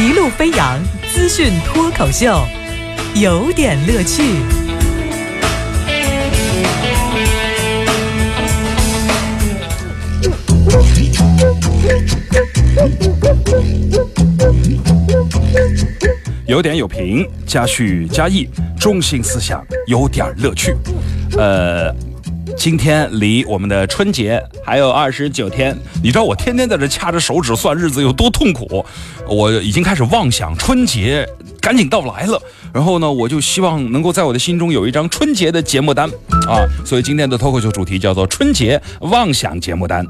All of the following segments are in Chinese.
一路飞扬资讯脱口秀，有点乐趣。有点有评，加叙加意，中心思想，有点乐趣。呃，今天离我们的春节还有二十九天，你知道我天天在这掐着手指算日子有多痛苦？我已经开始妄想春节赶紧到来了，然后呢，我就希望能够在我的心中有一张春节的节目单啊，所以今天的脱口秀主题叫做春节妄想节目单。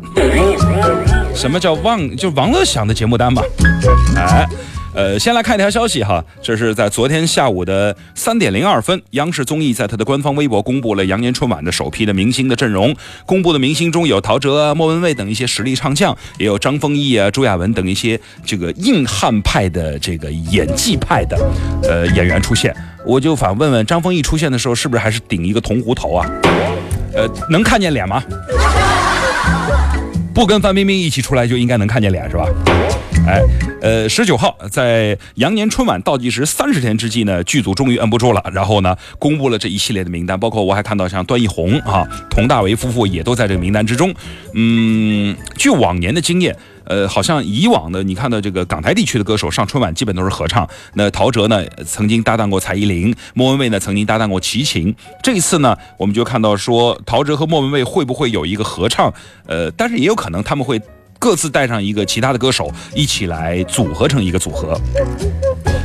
什么叫妄？就王乐想的节目单嘛？哎。呃，先来看一条消息哈，这是在昨天下午的三点零二分，央视综艺在它的官方微博公布了羊年春晚的首批的明星的阵容。公布的明星中有陶喆啊、莫文蔚等一些实力唱将，也有张丰毅啊、朱亚文等一些这个硬汉派的这个演技派的呃演员出现。我就反问问张丰毅出现的时候，是不是还是顶一个铜壶头啊？呃，能看见脸吗？不跟范冰冰一起出来就应该能看见脸是吧？哎，呃，十九号在羊年春晚倒计时三十天之际呢，剧组终于摁不住了，然后呢，公布了这一系列的名单，包括我还看到像段奕宏啊、佟大为夫妇也都在这个名单之中。嗯，据往年的经验，呃，好像以往的你看到这个港台地区的歌手上春晚基本都是合唱。那陶喆呢曾经搭档过蔡依林，莫文蔚呢曾经搭档过齐秦。这一次呢，我们就看到说陶喆和莫文蔚会不会有一个合唱？呃，但是也有可能他们会。各自带上一个其他的歌手，一起来组合成一个组合。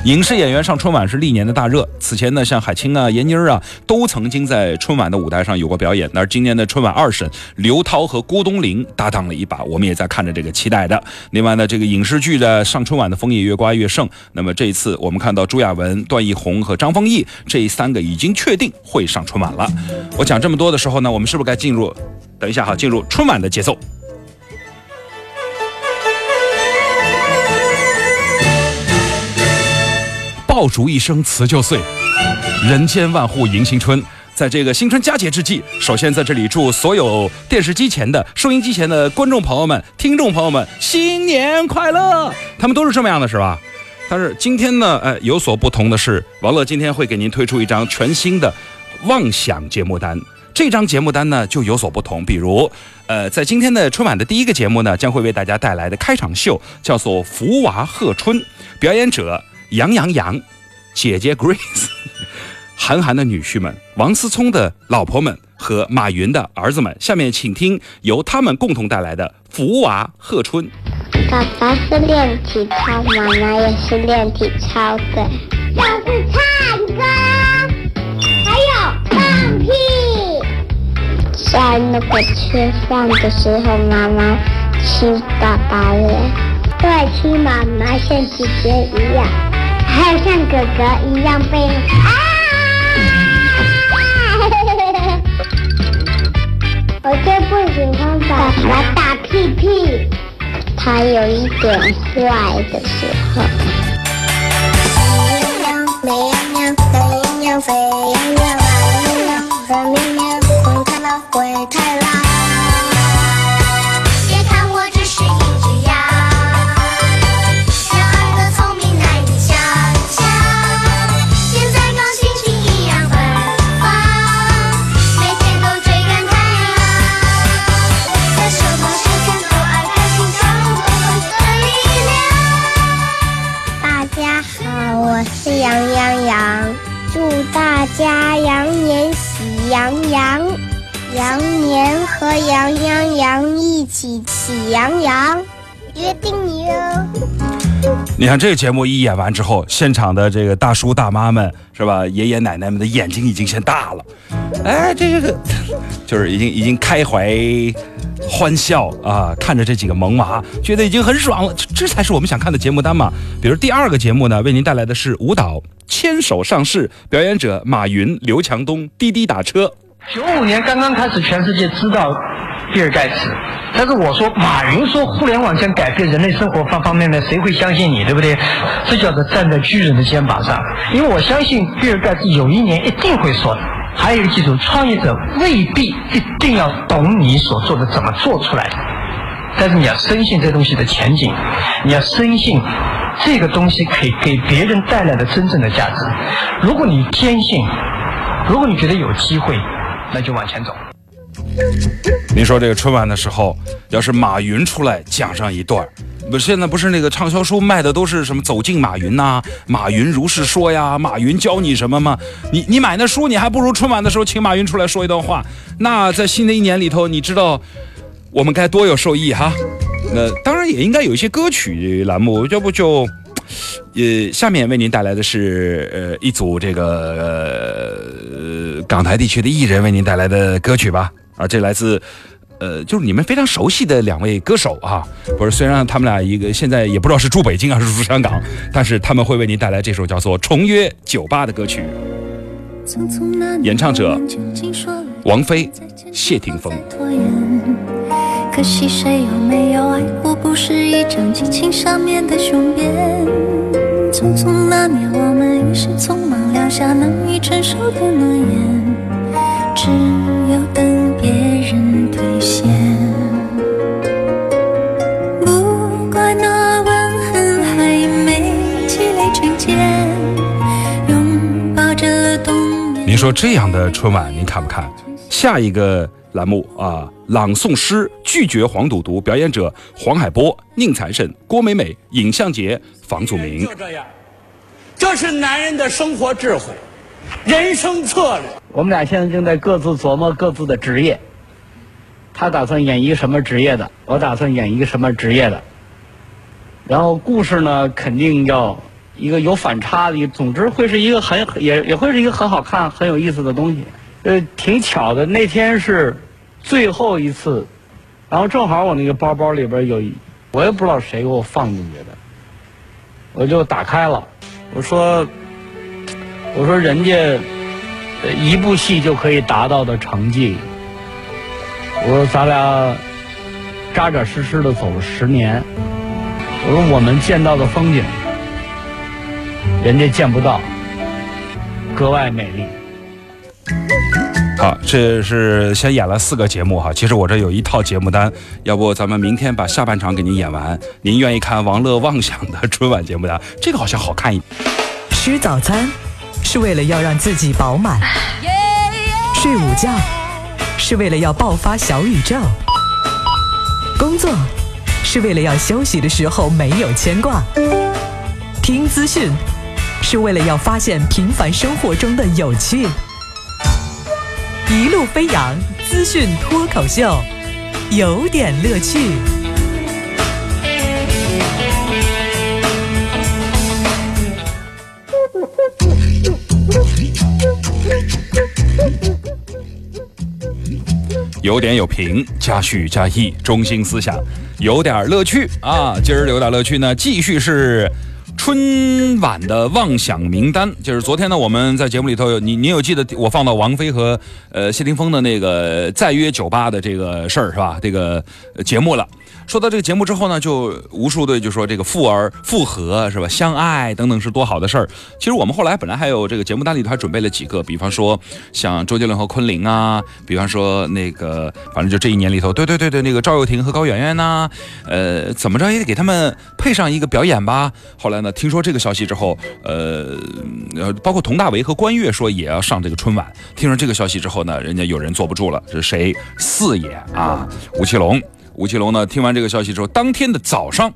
影视演员上春晚是历年的大热。此前呢，像海清啊、闫妮儿啊，都曾经在春晚的舞台上有过表演。而今年的春晚二审，刘涛和郭冬临搭档了一把，我们也在看着这个期待的。另外呢，这个影视剧的上春晚的风也越刮越盛。那么这一次，我们看到朱亚文、段奕宏和张丰毅这三个已经确定会上春晚了。我讲这么多的时候呢，我们是不是该进入？等一下哈，进入春晚的节奏。爆竹一声辞旧岁，人间万户迎新春。在这个新春佳节之际，首先在这里祝所有电视机前的、收音机前的观众朋友们、听众朋友们新年快乐！他们都是这么样的，是吧？但是今天呢，呃，有所不同的是，王乐今天会给您推出一张全新的妄想节目单。这张节目单呢就有所不同，比如，呃，在今天的春晚的第一个节目呢，将会为大家带来的开场秀叫做《福娃贺春》，表演者。杨洋洋，姐姐 Grace，韩寒的女婿们，王思聪的老婆们和马云的儿子们，下面请听由他们共同带来的《福娃贺春》。爸爸是练体操，妈妈也是练体操的。就是唱歌，还有放屁。在那个吃饭的时候，妈妈亲爸爸脸，对，亲妈妈像姐姐一样。还有像哥哥一样被啊！我最不喜欢爸爸打屁屁，他有一点坏的时候。喜羊羊、美羊羊、懒羊羊、沸羊羊、懒羊羊、热绵绵、灰太狼、灰太狼。和羊羊羊一起喜羊羊，约定你哟。你看这个节目一演完之后，现场的这个大叔大妈们是吧，爷爷奶奶们的眼睛已经先大了，哎，这个 就是已经已经开怀欢笑啊，看着这几个萌娃，觉得已经很爽了，这才是我们想看的节目单嘛。比如第二个节目呢，为您带来的是舞蹈。牵手上市，表演者马云、刘强东，滴滴打车。九五年刚刚开始，全世界知道比尔盖茨，但是我说马云说互联网将改变人类生活方方面面，谁会相信你，对不对？这叫做站在巨人的肩膀上，因为我相信比尔盖茨有一年一定会说的。还有一个记住，创业者未必一定要懂你所做的怎么做出来的，但是你要深信这东西的前景，你要深信。这个东西可以给别人带来的真正的价值。如果你坚信，如果你觉得有机会，那就往前走。您说这个春晚的时候，要是马云出来讲上一段不，现在不是那个畅销书卖的都是什么走进马云呐、马云如是说呀，马云教你什么吗？你你买那书，你还不如春晚的时候请马云出来说一段话。那在新的一年里头，你知道我们该多有受益哈。那当然也应该有一些歌曲栏目，要不就。呃，下面为您带来的是呃一组这个呃港台地区的艺人为您带来的歌曲吧。啊，这来自呃就是你们非常熟悉的两位歌手啊。不是，虽然他们俩一个现在也不知道是住北京还是住香港，但是他们会为您带来这首叫做《重约酒吧》的歌曲。演唱者王菲、谢霆锋。可惜谁有没有爱过？不是一张激情上面的雄辩。匆匆那年，我们一时匆忙撂下难以承受的诺言，只现。不怪那吻痕还没积累成茧，拥抱着冬眠。您说这样的春晚您看不看？下一个栏目啊，朗诵诗拒绝黄赌毒，表演者黄海波、宁财神、郭美美，尹相杰房祖名就。这样，这是男人的生活智慧，人生策略。我们俩现在正在各自琢磨各自的职业。他打算演一个什么职业的，我打算演一个什么职业的。然后故事呢，肯定要一个有反差的，总之会是一个很也也会是一个很好看、很有意思的东西。呃，挺巧的，那天是最后一次，然后正好我那个包包里边有，我也不知道谁给我放进去的，我就打开了，我说，我说人家一部戏就可以达到的成绩，我说咱俩扎扎实实的走了十年，我说我们见到的风景，人家见不到，格外美丽。好，这是先演了四个节目哈。其实我这有一套节目单，要不咱们明天把下半场给您演完。您愿意看王乐妄想的春晚节目单？这个好像好看一点。吃早餐是为了要让自己饱满，睡午觉是为了要爆发小宇宙，工作是为了要休息的时候没有牵挂，听资讯是为了要发现平凡生活中的有趣。一路飞扬资讯脱口秀，有点乐趣。有点有评，加叙加意，中心思想，有点乐趣啊！今儿有点乐趣呢，继续是春晚的妄想名单。就是昨天呢，我们在节目里头有你，你有记得我放到王菲和呃谢霆锋的那个再约酒吧的这个事儿是吧？这个节目了。说到这个节目之后呢，就无数的就说这个复而复合是吧，相爱等等是多好的事儿。其实我们后来本来还有这个节目单里头还准备了几个，比方说像周杰伦和昆凌啊，比方说那个反正就这一年里头，对对对对，那个赵又廷和高圆圆呐、呃，怎么着也得给他们配上一个表演吧。后来呢，听说这个消息之后，呃，包括佟大为和关悦说也要上这个春晚。听说这个消息之后呢，人家有人坐不住了，是谁？四爷啊，吴奇隆。吴奇隆呢，听完这个消息之后，当天的早上，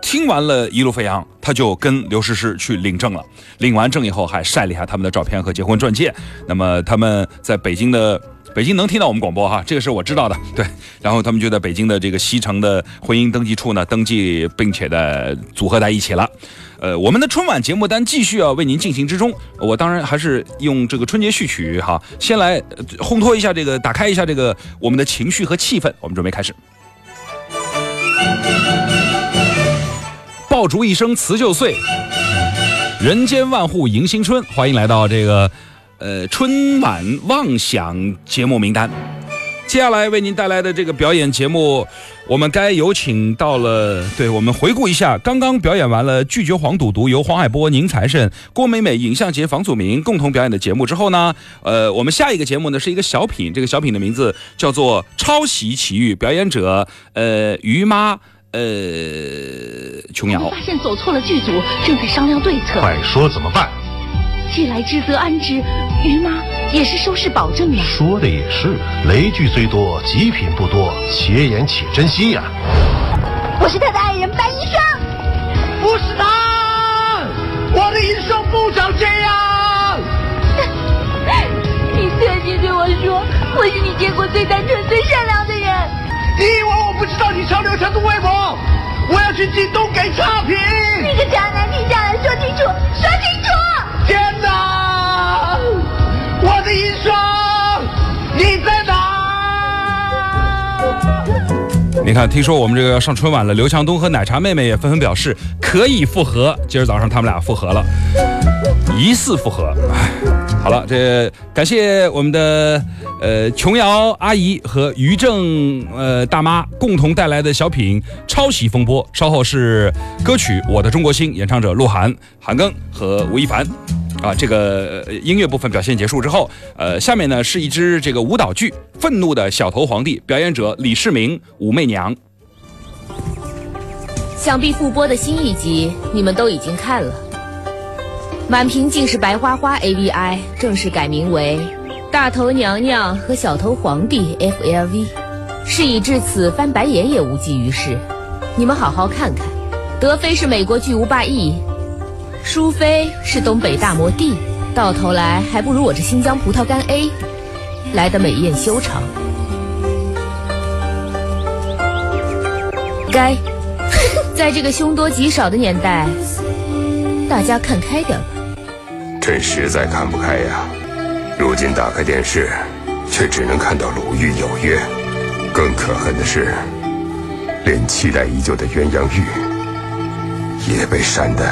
听完了一路飞扬，他就跟刘诗诗去领证了。领完证以后，还晒了一下他们的照片和结婚钻戒。那么他们在北京的北京能听到我们广播哈，这个是我知道的。对，然后他们就在北京的这个西城的婚姻登记处呢登记，并且的组合在一起了。呃，我们的春晚节目单继续要为您进行之中。我当然还是用这个春节序曲哈，先来烘托一下这个，打开一下这个我们的情绪和气氛。我们准备开始。爆竹一声辞旧岁，人间万户迎新春。欢迎来到这个呃春晚妄想节目名单。接下来为您带来的这个表演节目，我们该有请到了。对我们回顾一下，刚刚表演完了《拒绝黄赌毒》，由黄海波、宁财神、郭美美、尹相杰房祖名共同表演的节目之后呢，呃，我们下一个节目呢是一个小品，这个小品的名字叫做《抄袭奇遇》，表演者呃于妈。呃，琼瑶发现走错了剧组，正在商量对策。快说怎么办？既来之则安之，于妈也是收视保证啊。说的也是，雷剧虽多，极品不多，且演且珍惜呀。我是他的爱人白医生。不是他，我的医生不长这样。你曾经对我说，我是你见过最单纯、最善良的人。你以为我不知道你朝刘强东为谋？我要去京东给差评。那个渣男，停下来说清楚，说清楚！我的银双，你在哪？你看，听说我们这个要上春晚了，刘强东和奶茶妹妹也纷纷表示可以复合。今儿早上他们俩复合了，疑似复合。唉，好了，这感谢我们的呃琼瑶阿姨和于正呃大妈共同带来的小品《抄袭风波》，稍后是歌曲《我的中国心》，演唱者鹿晗、韩庚和吴亦凡。啊，这个音乐部分表现结束之后，呃，下面呢是一支这个舞蹈剧《愤怒的小头皇帝》，表演者李世民、武媚娘。想必复播的新一集你们都已经看了。满屏尽是白花花 AVI 正式改名为《大头娘娘和小头皇帝 FLV》，事已至此，翻白眼也无济于事。你们好好看看，德妃是美国巨无霸 E，淑妃是东北大魔帝到头来还不如我这新疆葡萄干 A 来的美艳修长。该，在这个凶多吉少的年代，大家看开点吧。朕实在看不开呀！如今打开电视，却只能看到《鲁豫有约》，更可恨的是，连期待已久的鸳鸯浴也被删的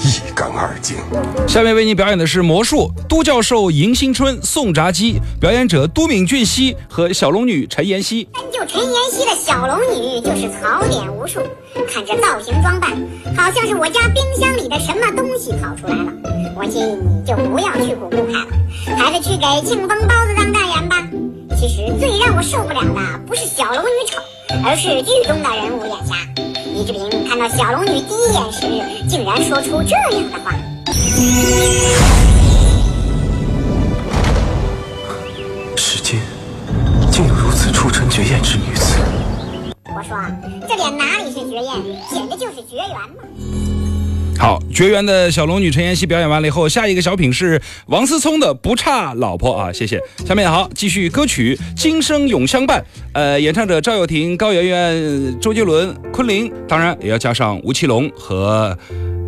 一干二净。下面为您表演的是魔术，都教授迎新春送炸鸡，表演者都敏俊熙和小龙女陈妍希。单就陈妍希的小龙女就是槽点无数，看这造型装扮，好像是我家冰箱里的什么东西跑出来了。我建议你就不要去古墓派了，还是去给庆丰包子当代言吧。其实最让我受不了的不是小龙女丑，而是剧中的人物眼瞎。李志平看到小龙女第一眼时，竟然说出这样的话。世间竟有如此出尘绝艳之女子。我说，这脸哪里是绝艳，简直就是绝缘嘛！好，绝缘的小龙女陈妍希表演完了以后，下一个小品是王思聪的《不差老婆》啊，谢谢。下面好，继续歌曲《今生永相伴》，呃，演唱者赵又廷、高圆圆、周杰伦、昆凌，当然也要加上吴奇隆和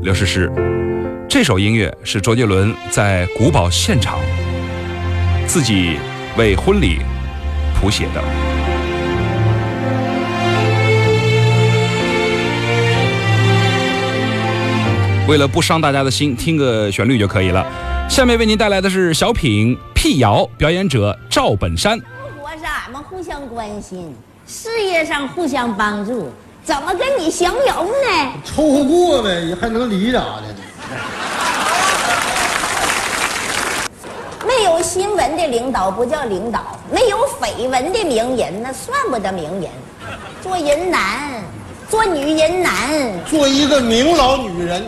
刘诗诗。这首音乐是周杰伦在古堡现场自己为婚礼谱写的。为了不伤大家的心，听个旋律就可以了。下面为您带来的是小品《辟谣》，表演者赵本山。生活上俺们互相关心，事业上互相帮助，怎么跟你相容呢？凑合过呗，还能离咋的？没有新闻的领导不叫领导，没有绯闻的名人那算不得名人。做人难，做女人难，做一个明老女人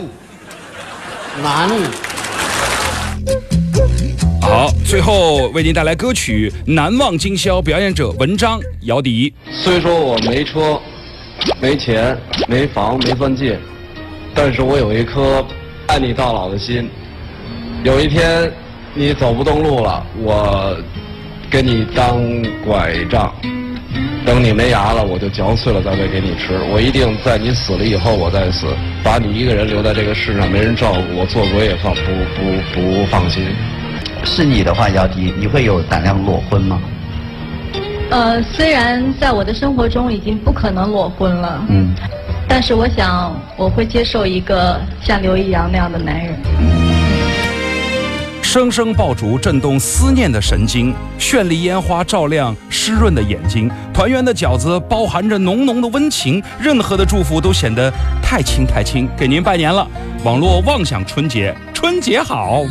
难。好，最后为您带来歌曲《难忘今宵》，表演者文章、姚笛。虽说我没车、没钱、没房、没钻戒，但是我有一颗爱你到老的心。有一天你走不动路了，我给你当拐杖。等你没牙了，我就嚼碎了再喂给你吃。我一定在你死了以后我再死，把你一个人留在这个世上，没人照顾，我做鬼也放不不不放心。是你的话，姚笛，你会有胆量裸婚吗？呃，虽然在我的生活中已经不可能裸婚了，嗯，但是我想我会接受一个像刘易阳那样的男人。声声爆竹震动思念的神经，绚丽烟花照亮湿润的眼睛，团圆的饺子包含着浓浓的温情，任何的祝福都显得太轻太轻。给您拜年了，网络妄想春节，春节好。